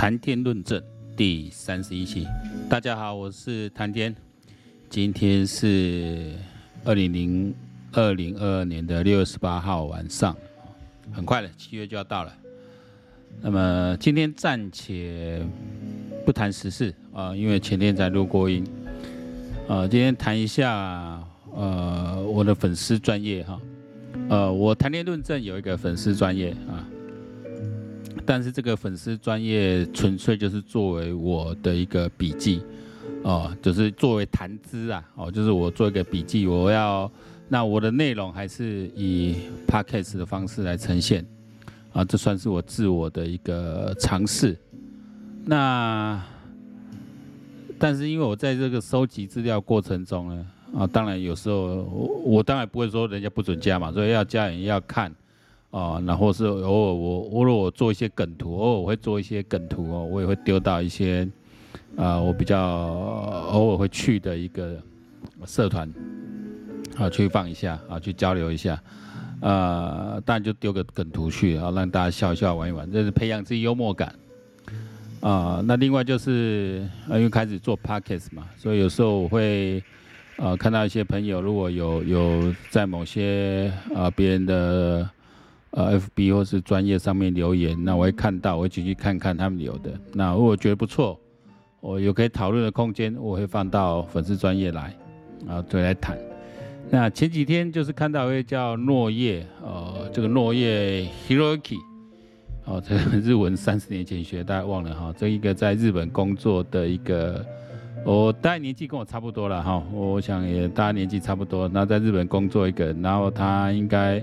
谈天论证第三十一期，大家好，我是谈天，今天是二零零二零二二年的六月十八号晚上，很快了，七月就要到了。那么今天暂且不谈时事啊，因为前天才录过音，啊，今天谈一下呃我的粉丝专业哈，呃，我谈天论证有一个粉丝专业啊。但是这个粉丝专业纯粹就是作为我的一个笔记，哦，就是作为谈资啊，哦，就是我做一个笔记，我要那我的内容还是以 podcast 的方式来呈现，啊，这算是我自我的一个尝试。那但是因为我在这个收集资料过程中呢，啊，当然有时候我我当然不会说人家不准加嘛，所以要加人要看。啊，然后是偶尔我偶尔我做一些梗图，偶尔我会做一些梗图哦，我也会丢到一些啊、我比较偶尔会去的一个社团啊去放一下啊去交流一下，呃当然就丢个梗图去啊让大家笑一笑玩一玩，这是培养自己幽默感啊。那另外就是因为开始做 podcast 嘛，所以有时候我会呃看到一些朋友如果有有在某些啊别人的。呃，FB 或是专业上面留言，那我会看到，我会继续看看他们留的。那如果觉得不错，我有可以讨论的空间，我会放到粉丝专业来，啊，对，来谈。那前几天就是看到一位叫诺叶，呃，这个诺叶 Hiroki，哦，这个日文三十年前学，大家忘了哈，这一个在日本工作的一个，我大概年纪跟我差不多了哈，我想也大家年纪差不多，那在日本工作一个，然后他应该。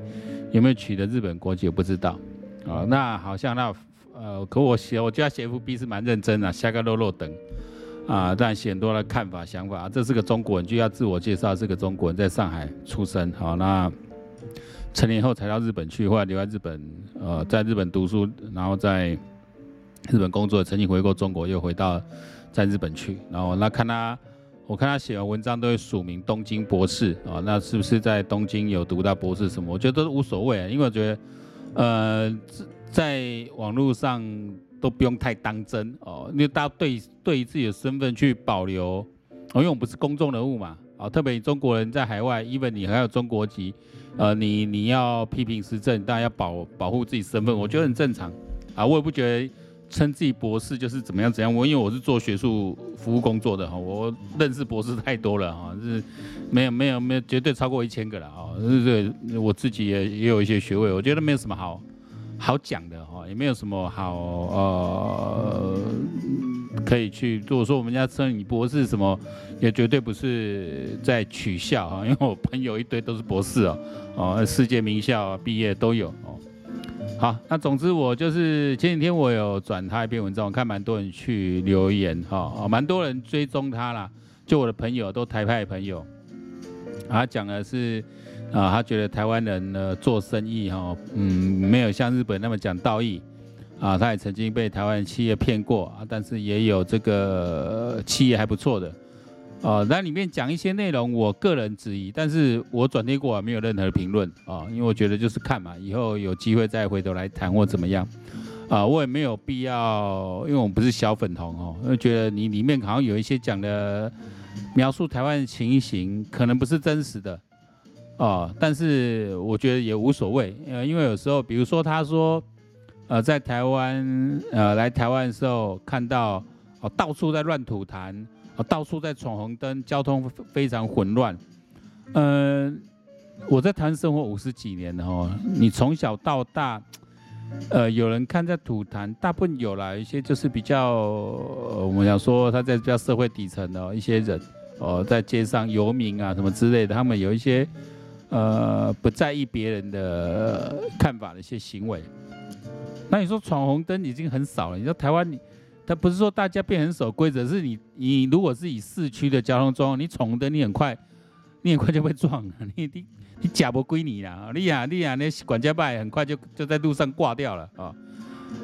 有没有取得日本国籍？我不知道，啊，那好像那呃，可我写，我觉得写 FB 是蛮认真的，下个落落等，啊，但写很多的看法想法。这是个中国人，就要自我介绍，是个中国人，在上海出生，好，那成年后才到日本去，后来留在日本，呃，在日本读书，然后在日本工作，曾经回过中国，又回到在日本去，然后那看他。我看他写完文章都会署名东京博士啊，那是不是在东京有读到博士什么？我觉得都无所谓，因为我觉得，呃，在网络上都不用太当真哦，因为大家对对自己的身份去保留，哦，因为我们不是公众人物嘛，啊，特别中国人在海外，even 你还有中国籍，呃，你你要批评时政，当然要保保护自己身份，我觉得很正常，啊，我也不觉得。称自己博士就是怎么样怎样，我因为我是做学术服务工作的哈，我认识博士太多了哈，是没有没有没有绝对超过一千个了啊，对对，我自己也也有一些学位，我觉得没有什么好好讲的哈，也没有什么好呃可以去，如果说我们家称你博士什么，也绝对不是在取笑哈，因为我朋友一堆都是博士哦，哦，世界名校毕业都有哦。好，那总之我就是前几天我有转他一篇文章，我看蛮多人去留言哈，哦，蛮多人追踪他啦，就我的朋友都台派朋友，他讲的是啊，他觉得台湾人呢做生意哈，嗯，没有像日本那么讲道义，啊，他也曾经被台湾企业骗过啊，但是也有这个企业还不错的。哦，那里面讲一些内容，我个人质疑，但是我转贴过啊，没有任何评论啊，因为我觉得就是看嘛，以后有机会再回头来谈或怎么样，啊，我也没有必要，因为我们不是小粉红哦，因为觉得你里面好像有一些讲的描述台湾的情形，可能不是真实的，啊，但是我觉得也无所谓，呃，因为有时候，比如说他说，呃，在台湾，呃，来台湾的时候看到哦，到处在乱吐痰。到处在闯红灯，交通非常混乱。嗯、我在台湾生活五十几年了哦，你从小到大，呃，有人看在吐痰，大部分有啦，一些就是比较，我们想说他在比较社会底层的一些人，哦、呃，在街上游民啊什么之类的，他们有一些呃不在意别人的看法的一些行为。那你说闯红灯已经很少了，你说台湾。他不是说大家变很守规则，是你你如果是以市区的交通状况，你闯红灯你很快，你很快就被撞了，你你你假不归你了，你呀你呀那管家拜很快就就在路上挂掉了啊，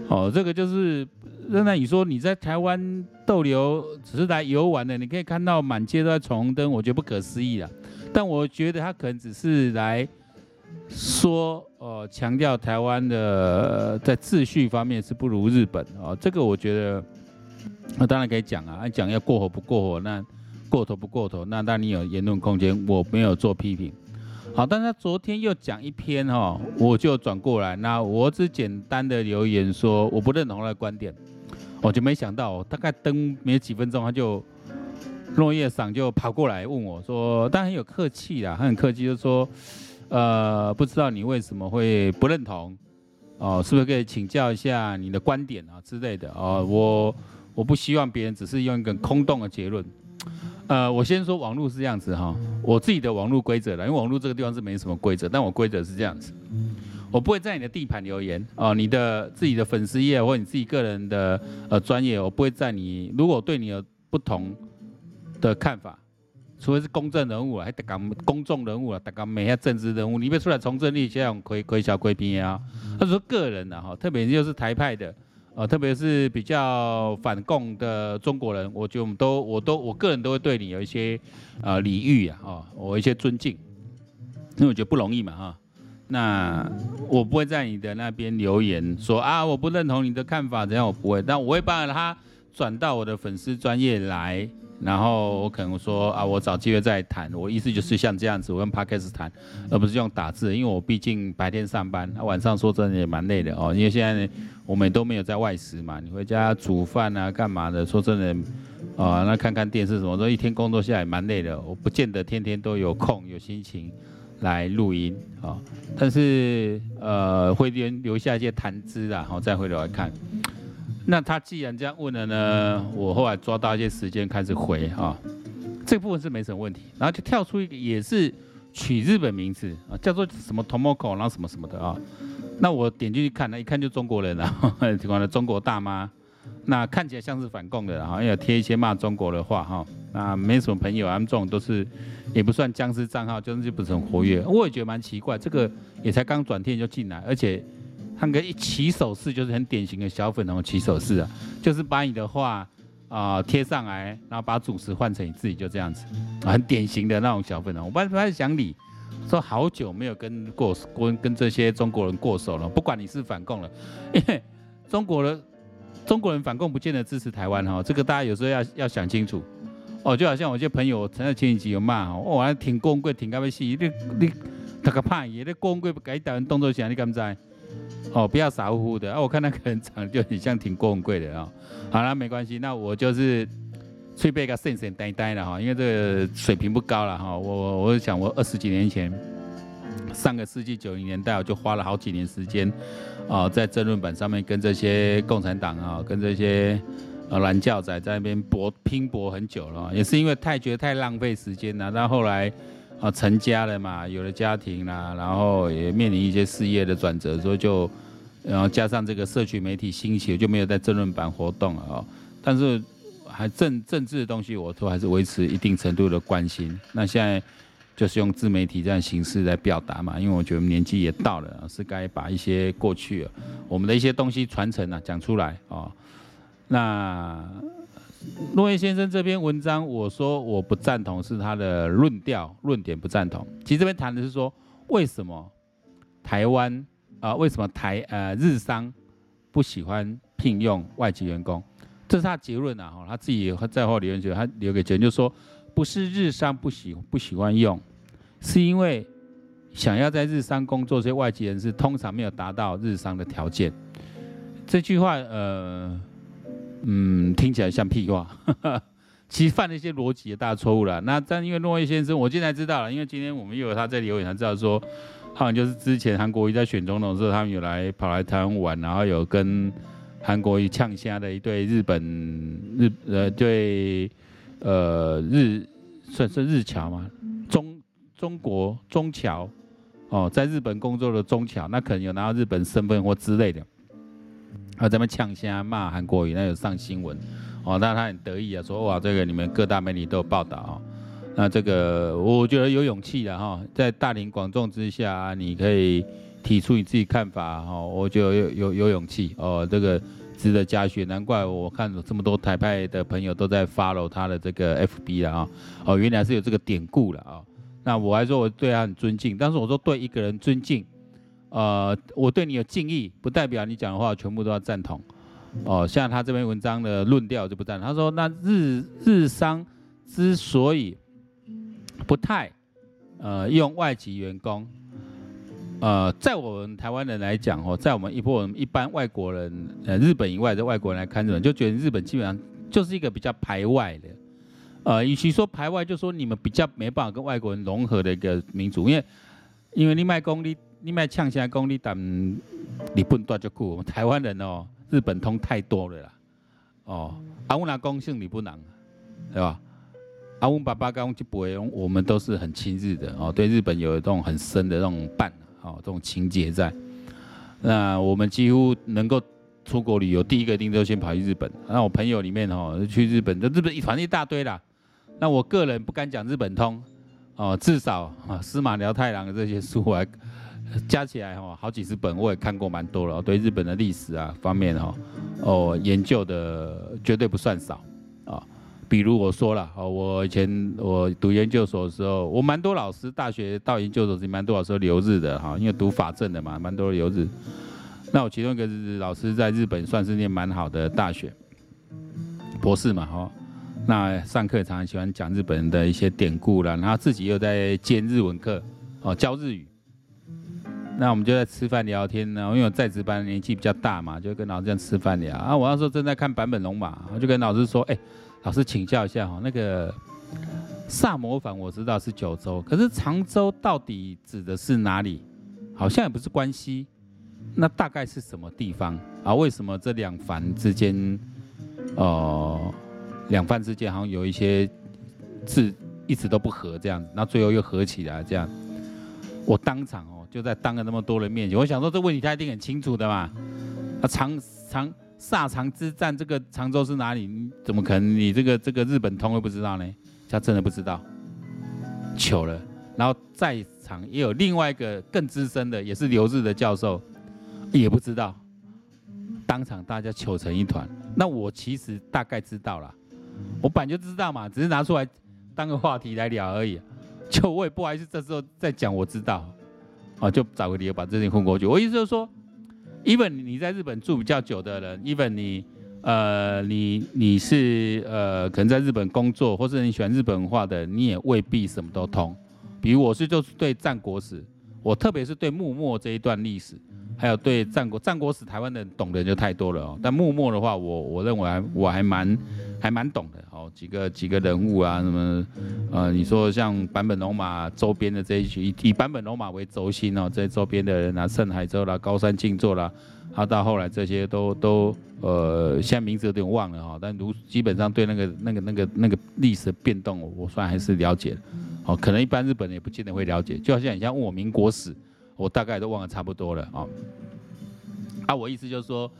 哦这个就是任，那你说你在台湾逗留只是来游玩的，你可以看到满街都在闯红灯，我觉得不可思议了，但我觉得他可能只是来说呃强调台湾的、在秩序方面是不如日本啊、哦，这个我觉得那当然可以讲啊，讲要过火不过火，那过头不过头，那当然你有言论空间，我没有做批评。好，但他昨天又讲一篇哈、哦，我就转过来，那我只简单的留言说我不认同他的观点，我就没想到大概登没几分钟他就落叶桑就跑过来问我说，但很有客气啦，他很客气就说。呃，不知道你为什么会不认同，哦，是不是可以请教一下你的观点啊之类的哦，我我不希望别人只是用一个空洞的结论。呃，我先说网络是这样子哈、我自己的网络规则了，因为网络这个地方是没什么规则，但我规则是这样子，我不会在你的地盘留言哦，你的自己的粉丝页或你自己个人的呃专业，我不会在你如果对你有不同的看法。除非是公正人物啊，还得讲公众人物啊，得讲每下政治人物，你别出来从政，你这样亏亏小贵宾啊。他说个人的哈，特别就是台派的，呃，特别是比较反共的中国人，我觉得我们都我都我个人都会对你有一些呃礼遇啊，哦，我一些尊敬，因为我觉得不容易嘛哈。那我不会在你的那边留言说啊，我不认同你的看法，怎样我不会，但我会把他转到我的粉丝专业来。然后我可能说啊，我找机会再谈。我意思就是像这样子，我用 Podcast 谈，而不是用打字，因为我毕竟白天上班，晚上说真的也蛮累的哦。因为现在我们都没有在外食嘛，你回家煮饭啊，干嘛的？说真的，啊，那看看电视什么，说一天工作下来蛮累的。我不见得天天都有空有心情来录音啊，但是呃，会留留下一些谈资啊，然后再回头来看。那他既然这样问了呢，我后来抓到一些时间开始回啊，这部分是没什么问题。然后就跳出一个也是取日本名字啊，叫做什么 Tomoko，然后什么什么的啊。那我点进去看，那一看就中国人啊，喜欢的中国大妈，那看起来像是反共的啊，要贴一些骂中国的话哈。那没什么朋友，他们这种都是也不算僵尸账号，就是不是很活跃。我也觉得蛮奇怪，这个也才刚转天就进来，而且。看个一起手式就是很典型的小粉红起手式啊，就是把你的话啊贴上来，然后把主持换成你自己，就这样子，很典型的那种小粉红。我本来不太想理，说好久没有跟过跟跟这些中国人过手了，不管你是反共了，因为中国人中国人反共不见得支持台湾哈，这个大家有时候要要想清楚哦。就好像我一些朋友曾在前几集有骂哦，我还挺光棍挺干咩事，你你他个怕嘢，你光棍不改台湾动作起来，你敢不知？哦，不要傻乎乎的啊！我看那个人长得就很像挺贵贵的啊。好了，没关系，那我就是吹背个神神呆呆的哈，因为这个水平不高了哈。我我我想我二十几年前，上个世纪九零年代，我就花了好几年时间啊，在争论板上面跟这些共产党啊，跟这些呃蓝教仔在那边搏拼搏很久了，也是因为太觉得太浪费时间了，到后来。啊，成家了嘛，有了家庭啦，然后也面临一些事业的转折，所以就，然后加上这个社区媒体兴起，就没有在争论版活动了啊。但是还政政治的东西，我都还是维持一定程度的关心。那现在就是用自媒体这样形式来表达嘛，因为我觉得年纪也到了，是该把一些过去我们的一些东西传承啊，讲出来啊。那。落叶先生这篇文章，我说我不赞同，是他的论调论点不赞同。其实这边谈的是说，为什么台湾啊、为什么台呃日商不喜欢聘用外籍员工？这是他结论啊，他自己在后留言觉他留给结论，就说不是日商不喜不喜欢用，是因为想要在日商工作这些外籍人士通常没有达到日商的条件。这句话呃。嗯，听起来像屁话，其实犯了一些逻辑的大错误了。那但因为落叶先生，我现在知道了，因为今天我们又有他在留言，才知道说，好像就是之前韩国瑜在选总统的时候，他们有来跑来台湾玩，然后有跟韩国瑜呛虾的一对日本日呃对呃日算是日侨嘛，中中国中侨哦，在日本工作的中侨，那可能有拿到日本身份或之类的。啊，咱们呛声骂韩国语，那有上新闻，哦，那他很得意啊，说哇，这个你们各大媒体都有报道。啊，那这个我觉得有勇气的哈，在大庭广众之下，你可以提出你自己看法哈，我觉得有有有勇气。哦，这个值得嘉许，难怪我看这么多台派的朋友都在 follow 他的这个 FB 了啊，哦，原来是有这个典故了啊，那我还说我对他很尊敬，但是我说对一个人尊敬，呃，我对你有敬意，不代表你讲的话全部都要赞同。哦，像他这篇文章的论调就不赞同。他说，那日日商之所以不太呃用外籍员工，呃，在我们台湾人来讲哦，在我们一波人一般外国人，呃，日本以外的外国人来看，日本就觉得日本基本上就是一个比较排外的。呃，与其说排外，就说你们比较没办法跟外国人融合的一个民族，因为因为你卖功力，你卖呛下功力，但你不能断就酷。我台湾人哦，日本通太多了啦。哦，阿乌拿公姓你不能，对吧？阿乌爸爸刚就不会，我们都是很亲日的哦，对日本有一种很深的这种伴，哦，这种情结在。那我们几乎能够。出国旅游，第一个一定都先跑去日本。那我朋友里面哦，去日本，就日本一团一大堆啦。那我个人不敢讲日本通，哦，至少啊，司马辽太郎的这些书我还加起来哦，好几十本我也看过蛮多了。对日本的历史啊方面哈，哦，研究的绝对不算少啊。比如我说了，哦，我以前我读研究所的时候，我蛮多老师，大学到研究所是蛮多老师留日的哈，因为读法政的嘛，蛮多留日。那我其中一个老师在日本算是念蛮好的大学，博士嘛，哈。那上课常常喜欢讲日本人的一些典故啦，然后自己又在兼日文课，哦，教日语。那我们就在吃饭聊天呢，因为我在职班年纪比较大嘛，就跟老师这样吃饭聊。啊，我那时候正在看坂本龙马，我就跟老师说，哎，老师请教一下哈，那个萨摩藩我知道是九州，可是长州到底指的是哪里？好像也不是关西。那大概是什么地方啊？为什么这两藩之间，呃，两藩之间好像有一些字一直都不合这样，那最后又合起来这样？我当场哦，就在当着那么多人面前，我想说这问题他一定很清楚的嘛。啊，长长萨长之战，这个常州是哪里？怎么可能你这个这个日本通会不知道呢？他真的不知道，糗了。然后在场也有另外一个更资深的，也是留日的教授。也不知道，当场大家糗成一团。那我其实大概知道了，我本就知道嘛，只是拿出来当个话题来聊而已。就我也不好意思这时候再讲我知道，啊，就找个理由把这件混过去。我意思就是说，even 你在日本住比较久的人，even 你呃你你是呃可能在日本工作，或者你喜欢日本文化的，你也未必什么都通。比如我是就是对战国史，我特别是对幕末这一段历史。还有对战国战国史，台湾的人懂的人就太多了哦。但幕末的话，我我认为还我还蛮还蛮懂的哦。几个几个人物啊，什么呃，你说像坂本龙马周边的这一群，以坂本龙马为轴心哦，这些周边的人啊，盛海洲啦、高山静坐啦，他到后来这些都都呃，现在名字有点忘了哈。但如基本上对那个那个那个那个历史的变动，我算还是了解哦。可能一般日本人也不见得会了解，就好像你像问我民国史。我大概都忘了差不多了啊。啊，我意思就是说，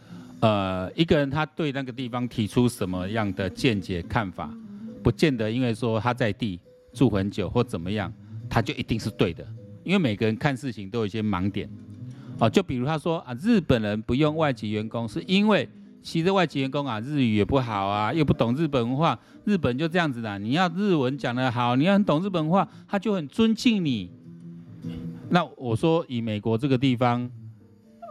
呃，一个人他对那个地方提出什么样的见解看法，不见得因为说他在地住很久或怎么样，他就一定是对的。因为每个人看事情都有一些盲点。哦，就比如他说啊，日本人不用外籍员工，是因为其实外籍员工啊，日语也不好啊，又不懂日本文化，日本就这样子的。你要日文讲得好，你要很懂日本文化，他就很尊敬你。那我说，以美国这个地方，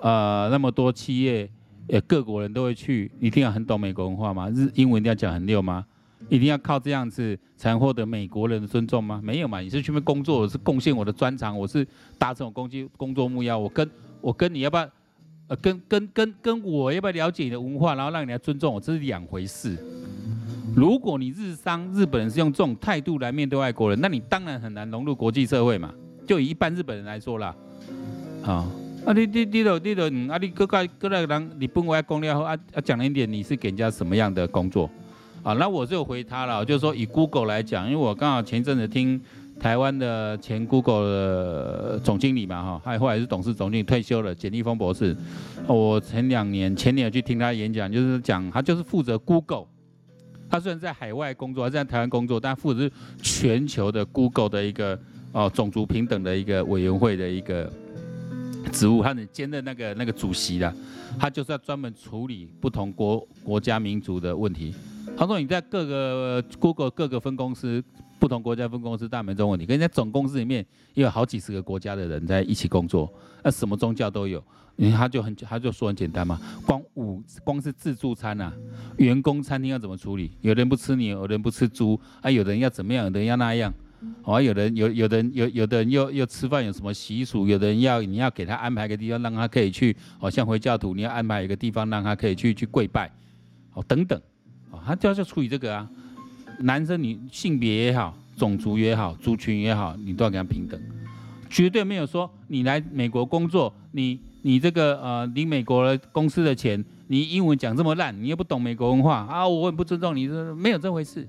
呃，那么多企业，呃，各国人都会去，一定要很懂美国文化吗？日英文一定要讲很溜吗？一定要靠这样子才能获得美国人的尊重吗？没有嘛，你是去那边工作，我是贡献我的专长，我是达成我工作工作目标，我跟我跟你要不要，呃，跟跟跟跟我要不要了解你的文化，然后让你来尊重我，这是两回事。如果你日商日本人是用这种态度来面对外国人，那你当然很难融入国际社会嘛。就以一般日本人来说啦，啊，啊你你你都你都嗯啊你各个各个人你本来讲了后啊啊讲了一点你是给人家什么样的工作，啊那我就回他了，就是说以 Google 来讲，因为我刚好前阵子听台湾的前 Google 的总经理嘛哈，还后来是董事总经理退休了简立峰博士，我前两年前年去听他演讲，就是讲他就是负责 Google，他虽然在海外工作，还是在台湾工作，但负责是全球的 Google 的一个。哦，种族平等的一个委员会的一个职务，他能兼任那个那个主席的，他就是要专门处理不同国国家民族的问题。他说你在各个 Google 各个分公司不同国家分公司大门中问题，可是在总公司里面也有好几十个国家的人在一起工作，那什么宗教都有。因为他就很他就说很简单嘛，光五光是自助餐呐、员工餐厅要怎么处理？有人不吃牛，有人不吃猪，啊，有的人要怎么样，有的人要那样，哦，有人有有的人有有的人又又吃饭有什么习俗？有的人要你要给他安排个地方，让他可以去，哦，像回教徒你要安排一个地方让他可以去去跪拜，哦，等等，哦，他就要去处理这个啊，男生女性别也好，种族也好，族群也好，你都要给他平等，绝对没有说你来美国工作你。你这个呃，领美国的公司的钱，你英文讲这么烂，你又不懂美国文化啊，我很不尊重你，没有这回事。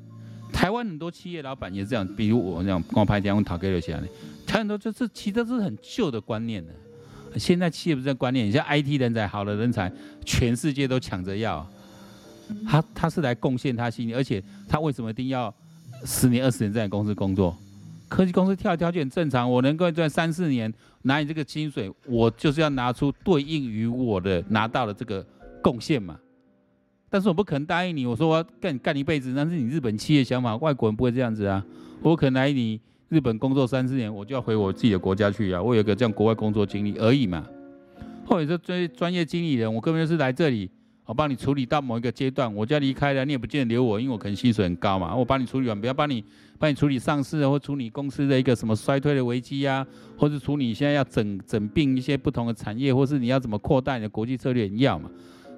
台湾很多企业老板也是这样，比如我这样光拍电话讨给了钱的，台湾很多就是其实是很旧的观念的。现在企业不是这观念，像 IT 人才，好的人才，全世界都抢着要。他他是来贡献他心里，而且他为什么一定要十年二十年在公司工作？科技公司跳一跳就很正常，我能够赚三四年拿你这个薪水，我就是要拿出对应于我的拿到的这个贡献嘛。但是我不可能答应你，我说我要干干一辈子，那是你日本企业想法，外国人不会这样子啊。我可能来你日本工作三四年，我就要回我自己的国家去啊。我有个这样国外工作经历而已嘛。或者说专专业经理人，我根本就是来这里。我帮你处理到某一个阶段，我就要离开了，你也不见得留我，因为我可能薪水很高嘛。我帮你处理完，不要帮你帮你处理上市啊或处理公司的一个什么衰退的危机啊，或者处理现在要整整并一些不同的产业，或是你要怎么扩大你的国际策略，你要嘛。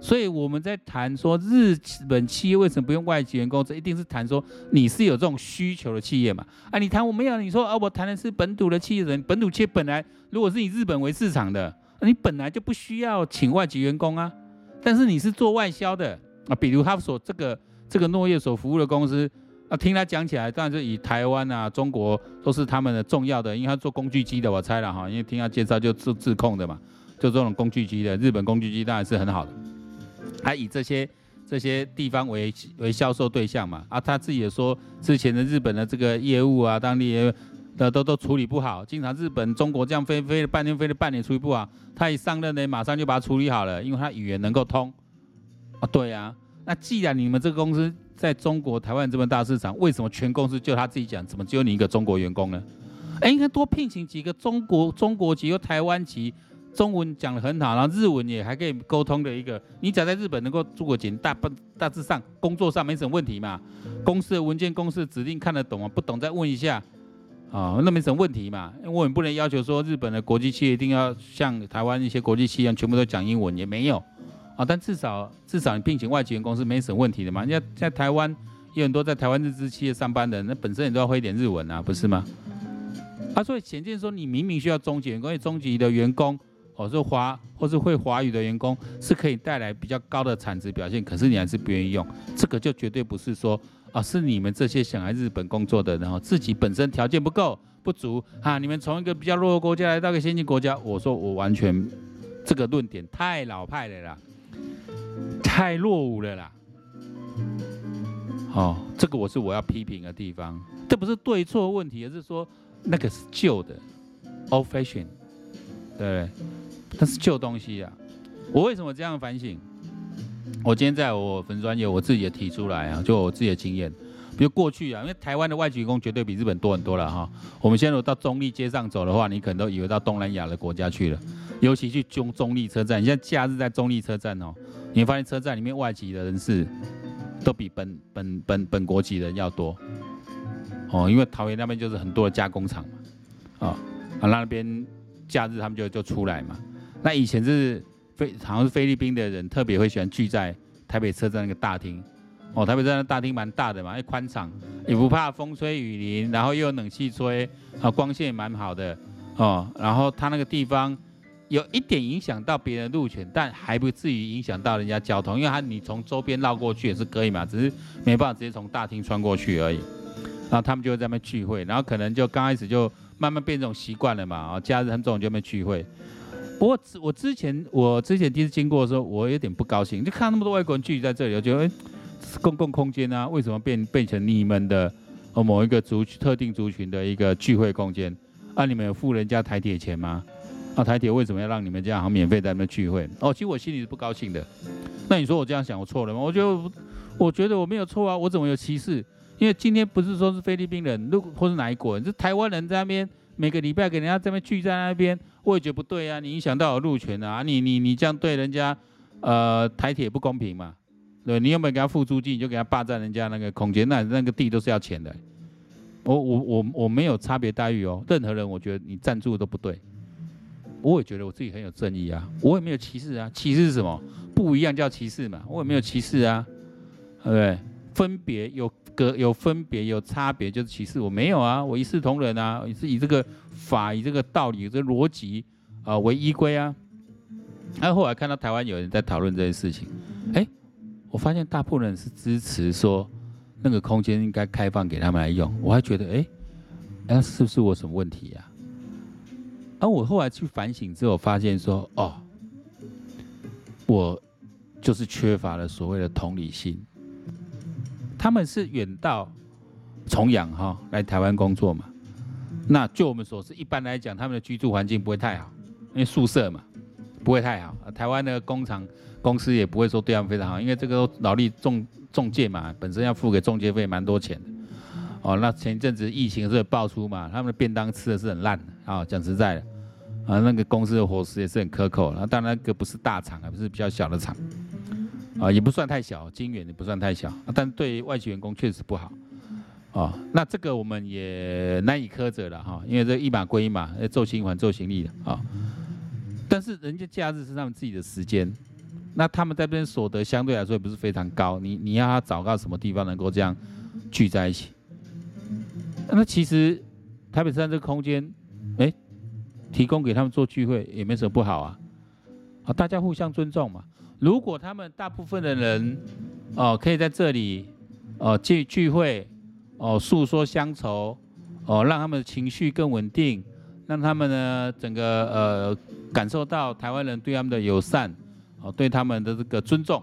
所以我们在谈说日本企业为什么不用外籍员工，这一定是谈说你是有这种需求的企业嘛。啊，你谈我没有，你说啊，我谈的是本土的企业人，本土企业本来如果是以日本为市场的，你本来就不需要请外籍员工啊。但是你是做外销的啊，比如他所这个这个诺业所服务的公司啊，听他讲起来，当然是以台湾啊、中国都是他们的重要的，因为他做工具机的，我猜了哈，因为听他介绍就做自控的嘛，就这种工具机的，日本工具机当然是很好的，还以这些这些地方为为销售对象嘛，啊，他自己也说之前的日本的这个业务啊，当地。的都都处理不好，经常日本、中国这样飞飞了半天，飞了半年处理不好。他一上任呢，马上就把它处理好了，因为他语言能够通。啊，对啊，那既然你们这个公司在中国台湾这么大市场，为什么全公司就他自己讲，怎么只有你一个中国员工呢？哎，应该多聘请几个中国中国籍或台湾籍，中文讲得很好，然后日文也还可以沟通的一个。你只要在日本能够住个几年，大不大致上工作上没什么问题嘛。公司的文件、公司的指令看得懂啊，不懂再问一下。啊、哦，那没什么问题嘛，因为我们不能要求说日本的国际企业一定要像台湾一些国际企业一样全部都讲英文，也没有啊。但至少至少你聘请外籍员工是没什么问题的嘛。人家在台湾有很多在台湾日资企业上班的人，那本身也都要会一点日文啊，不是吗？啊，所以显见说你明明需要中级员工，因为中级的员工，或是华或是会华语的员工是可以带来比较高的产值表现，可是你还是不愿意用，这个就绝对不是说。啊，是你们这些想来日本工作的，然后自己本身条件不够不足啊！你们从一个比较弱的国家来到一个先进国家，我说我完全这个论点太老派了啦，太落伍了啦。哦，这个我是我要批评的地方，这不是对错问题，而是说那个是旧的，old fashion，对？但是旧东西啊。我为什么这样反省？我今天在我粉专业，我自己也提出来啊，就我自己的经验，比如过去啊，因为台湾的外籍工绝对比日本多很多了哈。我们现在如果到中立街上走的话，你可能都以为到东南亚的国家去了，尤其去中中立车站，你现在假日在中立车站哦，你会发现车站里面外籍的人士都比本本本本国籍人要多哦，因为桃园那边就是很多的加工厂嘛，啊啊，那边假日他们就就出来嘛，那以前是。菲好像是菲律宾的人特别会喜欢聚在台北车站那个大厅，哦，台北车站的大厅蛮大的嘛，又宽敞，也不怕风吹雨淋，然后又有冷气吹，啊，光线也蛮好的，哦，然后他那个地方有一点影响到别人路权，但还不至于影响到人家交通，因为他你从周边绕过去也是可以嘛，只是没办法直接从大厅穿过去而已。然后他们就会在那边聚会，然后可能就刚开始就慢慢变这种习惯了嘛，啊，假日他们这种就在那边聚会。不过我之前我之前第一次经过的时候，我有点不高兴，就看那么多外国人聚集在这里，我觉得哎，公共空间啊，为什么变变成你们的哦某一个族群特定族群的一个聚会空间？啊，你们有付人家台铁钱吗？啊，台铁为什么要让你们这样好免费在那边聚会？哦，其实我心里是不高兴的。那你说我这样想我错了吗？我觉得我觉得我没有错啊，我怎么有歧视？因为今天不是说是菲律宾人，如果或是哪一国人，是台湾人在那边每个礼拜给人家这边聚在那边，我也觉不对啊，你影响到我路权啊，你你你这样对人家，呃，台铁不公平嘛，对，你有没有给他付租金，你就给他霸占人家那个空间，那那个地都是要钱的，我我我我没有差别待遇哦，任何人我觉得你赞助都不对，我也觉得我自己很有正义啊，我也没有歧视啊，歧视是什么？不一样叫歧视嘛，我也没有歧视啊，对不对？分别有隔有分别有差别就是歧视，我没有啊，我一视同仁啊，也是以这个法以这个道理这个逻辑啊为依归啊。然后后来看到台湾有人在讨论这件事情，哎，我发现大部分人是支持说那个空间应该开放给他们来用，我还觉得哎，那是不是我什么问题呀？而我后来去反省之后，发现说哦，我就是缺乏了所谓的同理心。他们是远道重阳哈来台湾工作嘛？那就我们所知，一般来讲，他们的居住环境不会太好，因为宿舍嘛，不会太好。台湾的工厂公司也不会说对他们非常好，因为这个劳力中中介嘛，本身要付给中介费蛮多钱的。哦，那前一阵子疫情是爆出嘛，他们的便当吃的是很烂的啊，讲实在的啊，那个公司的伙食也是很苛扣。那当然，那个不是大厂，而是比较小的厂。啊，也不算太小，金源也不算太小，但对外籍员工确实不好。啊，那这个我们也难以苛责了哈，因为这一码归一码，要做行还做行李的啊。但是人家假日是他们自己的时间，那他们在这边所得相对来说也不是非常高，你你要他找到什么地方能够这样聚在一起？那其实台北山这个空间，哎，提供给他们做聚会也没什么不好啊，啊，大家互相尊重嘛。如果他们大部分的人，哦，可以在这里，哦聚聚会，哦诉说乡愁，哦让他们的情绪更稳定，让他们呢整个呃感受到台湾人对他们的友善，哦对他们的这个尊重，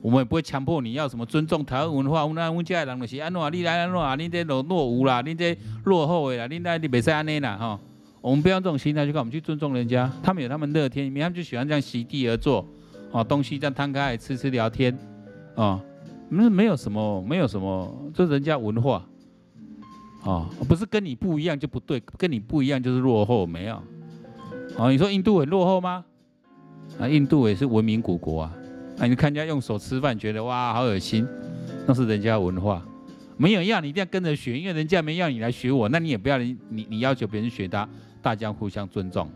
我们也不会强迫你要什么尊重台湾文化，我们我们家人就是安怎，你来安怎，你这落落伍啦，你这落后的啦，你那你别再安尼啦哈，我们不要用这种心态去看，我们去尊重人家，他们有他们乐天一面，他们就喜欢这样席地而坐。哦，东西这样摊开来吃吃聊天，哦，没没有什么，没有什么，这人家文化，哦，不是跟你不一样就不对，跟你不一样就是落后，没有，哦，你说印度很落后吗？啊，印度也是文明古国啊，啊，你看人家用手吃饭，觉得哇好恶心，那是人家文化，没有要你一定要跟着学，因为人家没要你来学我，那你也不要你你你要求别人学他，大家互相尊重，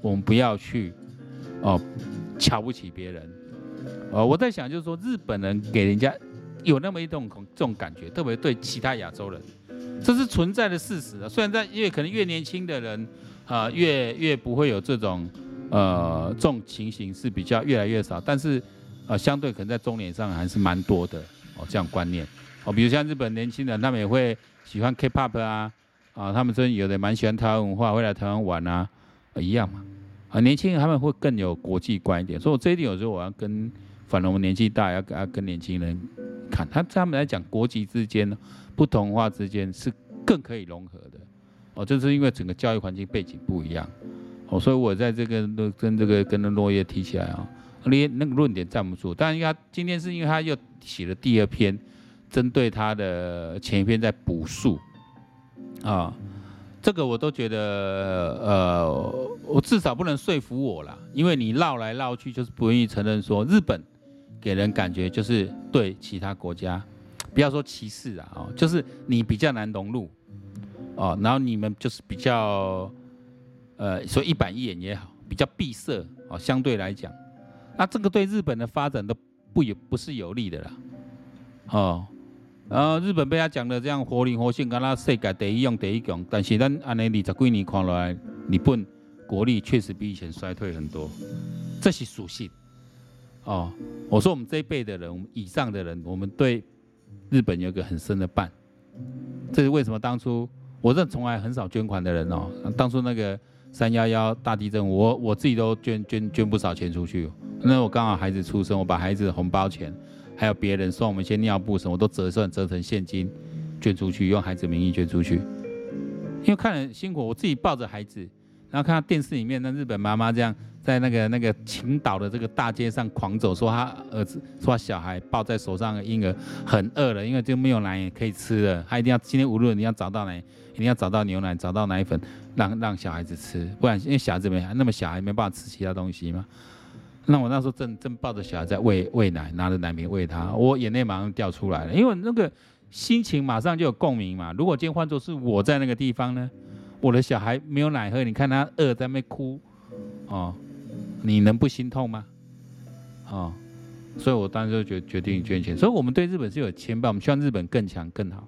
我们不要去，哦。瞧不起别人，呃，我在想，就是说，日本人给人家有那么一种这种感觉，特别对其他亚洲人，这是存在的事实啊。虽然在越可能越年轻的人，啊，越越不会有这种，呃，这种情形是比较越来越少，但是，呃，相对可能在中年上还是蛮多的哦，这样观念哦，比如像日本年轻人，他们也会喜欢 K-pop 啊，啊，他们真有的蛮喜欢台湾文化，会来台湾玩啊，一样嘛。啊，年轻人他们会更有国际观一点，所以我这一点有时候我要跟，反正我们年纪大要要跟年轻人看，他他们来讲国籍之间、不同化之间是更可以融合的，哦，就是因为整个教育环境背景不一样，哦，所以我在这个跟这个跟那落叶提起来啊，那那个论点站不住，但因为他今天是因为他又写了第二篇，针对他的前一篇在补述，啊。这个我都觉得，呃，我至少不能说服我啦，因为你绕来绕去就是不愿意承认说日本给人感觉就是对其他国家，不要说歧视啊，哦，就是你比较难融入，哦，然后你们就是比较，呃，说一板一眼也好，比较闭塞，哦，相对来讲，那这个对日本的发展都不有不是有利的啦，哦。然后日本被他讲的这样活灵活现，跟他世界第一用第一强，但是咱按呢二十几年看来，日本国力确实比以前衰退很多，这是属性。哦，我说我们这一辈的人，我们以上的人，我们对日本有个很深的伴。这是为什么？当初我这从来很少捐款的人哦，当初那个三幺幺大地震，我我自己都捐捐捐不少钱出去。那我刚好孩子出生，我把孩子的红包钱。还有别人送我们一些尿布什么，都折算折成现金捐出去，用孩子名义捐出去。因为看了辛苦，我自己抱着孩子，然后看到电视里面那日本妈妈这样在那个那个青岛的这个大街上狂走，说他儿子说他小孩抱在手上的婴儿很饿了，因为就没有奶可以吃了，他一定要今天无论你要找到奶，一定要找到牛奶，找到奶粉，让让小孩子吃，不然因为小孩子没那么小孩没办法吃其他东西嘛。那我那时候正正抱着小孩在喂喂奶，拿着奶瓶喂他，我眼泪马上掉出来了，因为那个心情马上就有共鸣嘛。如果今天换作是我在那个地方呢，我的小孩没有奶喝，你看他饿在那边哭，哦，你能不心痛吗？哦，所以我当时就决决定捐钱。所以我们对日本是有牵绊，我们希望日本更强更好。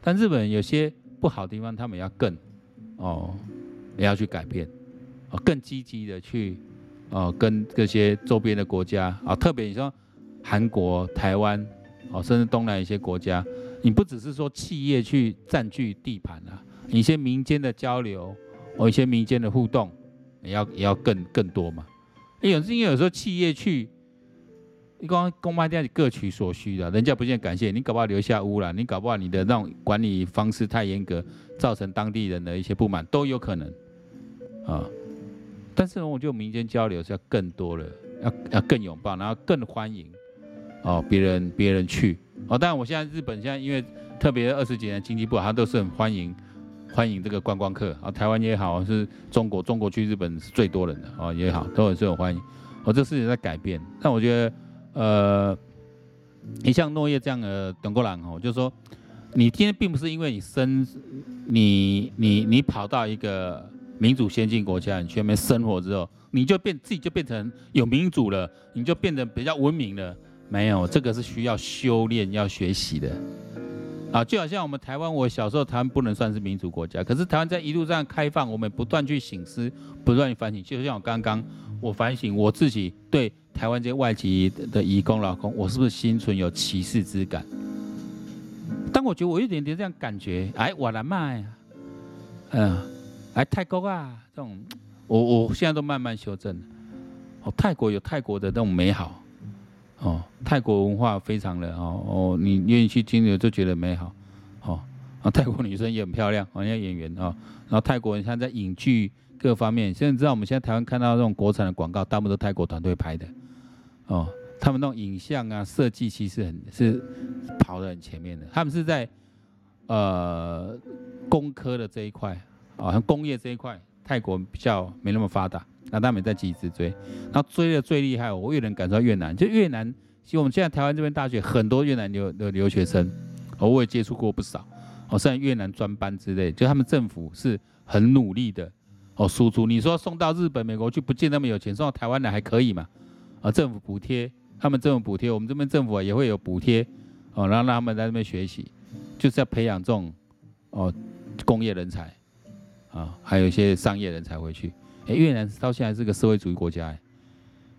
但日本有些不好的地方，他们要更哦，也要去改变，哦，更积极的去。哦，跟这些周边的国家啊，特别你说韩国、台湾，哦，甚至东南一些国家，你不只是说企业去占据地盘啊，你一些民间的交流，哦，一些民间的互动，也要也要更更多嘛。因为因为有时候企业去，你光公卖店各取所需的，人家不见感谢你，搞不好留下污染，你搞不好你的那种管理方式太严格，造成当地人的一些不满都有可能，啊。但是呢我觉得民间交流是要更多了，要要更拥抱，然后更欢迎哦，别人别人去哦。当然，我现在日本现在因为特别二十几年经济不好，他都是很欢迎欢迎这个观光客啊。台湾也好，是中国中国去日本是最多人的哦也好，都很受欢迎。哦，这事情在改变。但我觉得呃，你像诺叶这样的中国人哦，就是说你今天并不是因为你生你你你跑到一个。民主先进国家，你去那边生活之后，你就变自己就变成有民主了，你就变得比较文明了。没有，这个是需要修炼、要学习的。啊，就好像我们台湾，我小时候台湾不能算是民主国家，可是台湾在一路上开放，我们不断去省思，不断去反省。就像我刚刚我反省我自己对台湾这些外籍的移工劳工，我是不是心存有歧视之感？当我觉得我有点点这样感觉，哎，我来卖啊，嗯。来泰国啊，这种我我现在都慢慢修正。哦，泰国有泰国的那种美好，哦，泰国文化非常的哦哦，你愿意去经历就觉得美好，哦，啊，泰国女生也很漂亮，好像演员啊，然后泰国人现在在影剧各方面，现在你知道我们现在台湾看到这种国产的广告，大部分都泰国团队拍的，哦，他们那种影像啊设计其实很是跑得很前面的，他们是在呃工科的这一块。哦，像工业这一块，泰国比较没那么发达，那他们在积极追，然后追的最厉害，我越能感受到越南，就越南，其实我们现在台湾这边大学很多越南留的留学生，哦我也接触过不少，哦，像越南专班之类，就他们政府是很努力的，哦，输出。你说送到日本、美国去，不见那么有钱，送到台湾来还可以嘛？啊，政府补贴，他们政府补贴，我们这边政府也会有补贴，哦，然后让他们在那边学习，就是要培养这种哦工业人才。啊，还有一些商业人才回去。哎，越南到现在是个社会主义国家，哎，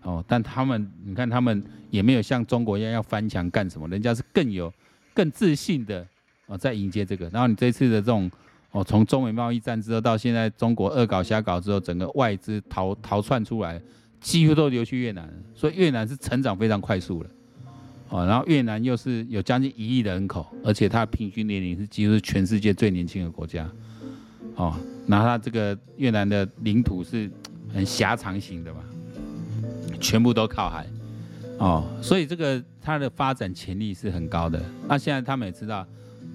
哦，但他们，你看他们也没有像中国一样要翻墙干什么，人家是更有、更自信的哦，在迎接这个。然后你这次的这种哦，从中美贸易战之后到现在中国恶搞瞎搞之后，整个外资逃逃窜出来，几乎都流去越南，所以越南是成长非常快速的。哦，然后越南又是有将近一亿的人口，而且它平均年龄是几乎是全世界最年轻的国家。哦。那它这个越南的领土是很狭长型的嘛，全部都靠海，哦，所以这个它的发展潜力是很高的。那现在他们也知道，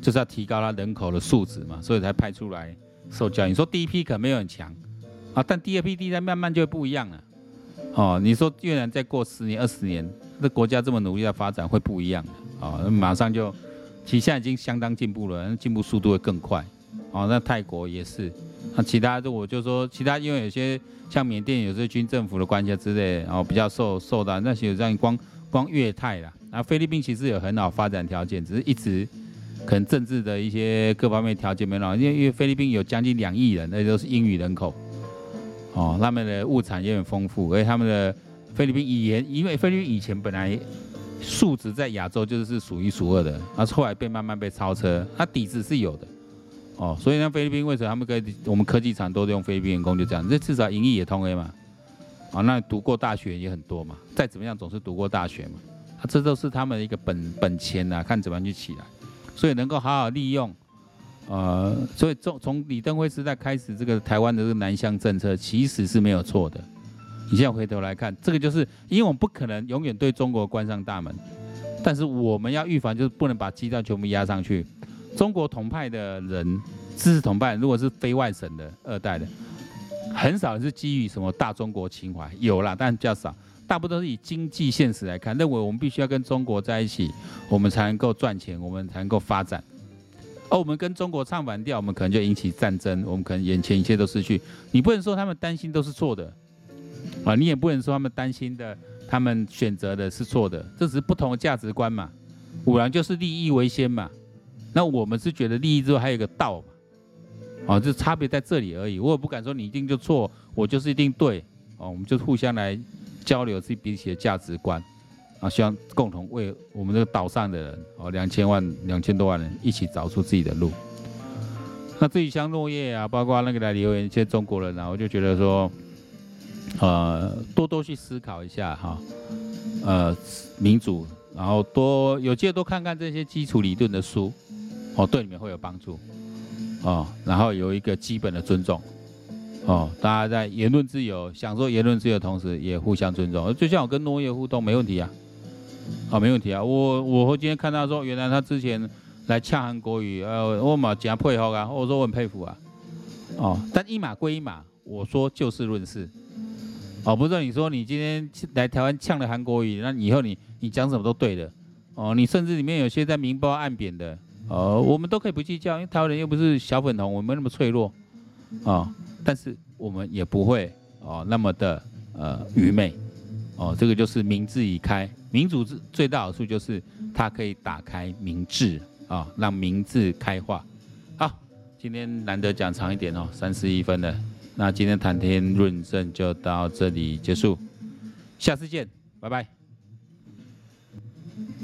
就是要提高它人口的素质嘛，所以才派出来受教育。你说第一批可没有很强，啊，但第二批、第三慢慢就会不一样了。哦，你说越南再过十年、二十年，这国家这么努力的发展会不一样的，啊，哦，马上就，其实现在已经相当进步了，进步速度会更快。哦，那泰国也是。那其他的我就说，其他因为有些像缅甸有些军政府的关系之类，然后比较受受到那些这样光光越泰啦，然后菲律宾其实有很好发展条件，只是一直可能政治的一些各方面条件没那么好，因为因为菲律宾有将近两亿人，那都是英语人口，哦，他们的物产也很丰富，而且他们的菲律宾语言，因为菲律宾以前本来素质在亚洲就是数一数二的，然后后来被慢慢被超车，它底子是有的。哦，所以呢，菲律宾为什么他们可以，我们科技厂都用菲律宾员工就这样，这至少英语也通 A 嘛，啊，那读过大学也很多嘛，再怎么样总是读过大学嘛，这都是他们的一个本本钱呐，看怎么样去起来，所以能够好好利用，呃，所以从从李登辉时代开始，这个台湾的这个南向政策其实是没有错的，你现在回头来看，这个就是因为我们不可能永远对中国关上大门，但是我们要预防，就是不能把鸡蛋全部压上去。中国同派的人，支持同派，如果是非外省的二代的，很少是基于什么大中国情怀，有啦，但比较少。大部分都是以经济现实来看，认为我们必须要跟中国在一起，我们才能够赚钱，我们才能够发展。而我们跟中国唱反调，我们可能就引起战争，我们可能眼前一切都失去。你不能说他们担心都是错的，啊，你也不能说他们担心的，他们选择的是错的，这只是不同的价值观嘛。五郎就是利益为先嘛，那我们是觉得利益之后还有一个道嘛，哦，这差别在这里而已。我也不敢说你一定就错，我就是一定对，哦，我们就互相来。交流自己彼此的价值观，啊，希望共同为我们这个岛上的人，哦，两千万、两千多万人一起找出自己的路。那至于像落叶啊，包括那个来留言一些中国人啊，我就觉得说，呃，多多去思考一下哈，呃，民主，然后多有机会多看看这些基础理论的书，哦，对你们会有帮助，哦，然后有一个基本的尊重。哦，大家在言论自由、享受言论自由的同时，也互相尊重。就像我跟诺叶互动，没问题啊，啊、哦，没问题啊。我我今天看到说，原来他之前来呛韩国语，呃，我嘛怎样配合啊？我说我很佩服啊。哦，但一码归一码，我说就事论事。哦，不是你说你今天来台湾呛了韩国语，那以后你你讲什么都对的。哦，你甚至里面有些在明报暗贬的，哦，我们都可以不计较，因为台湾人又不是小粉红，我们没那么脆弱，啊、哦。但是我们也不会哦那么的呃愚昧哦，这个就是民智已开，民主最最大好处就是它可以打开民智啊，让民智开化。好，今天难得讲长一点哦，三十一分了，那今天谈天论政就到这里结束，下次见，拜拜。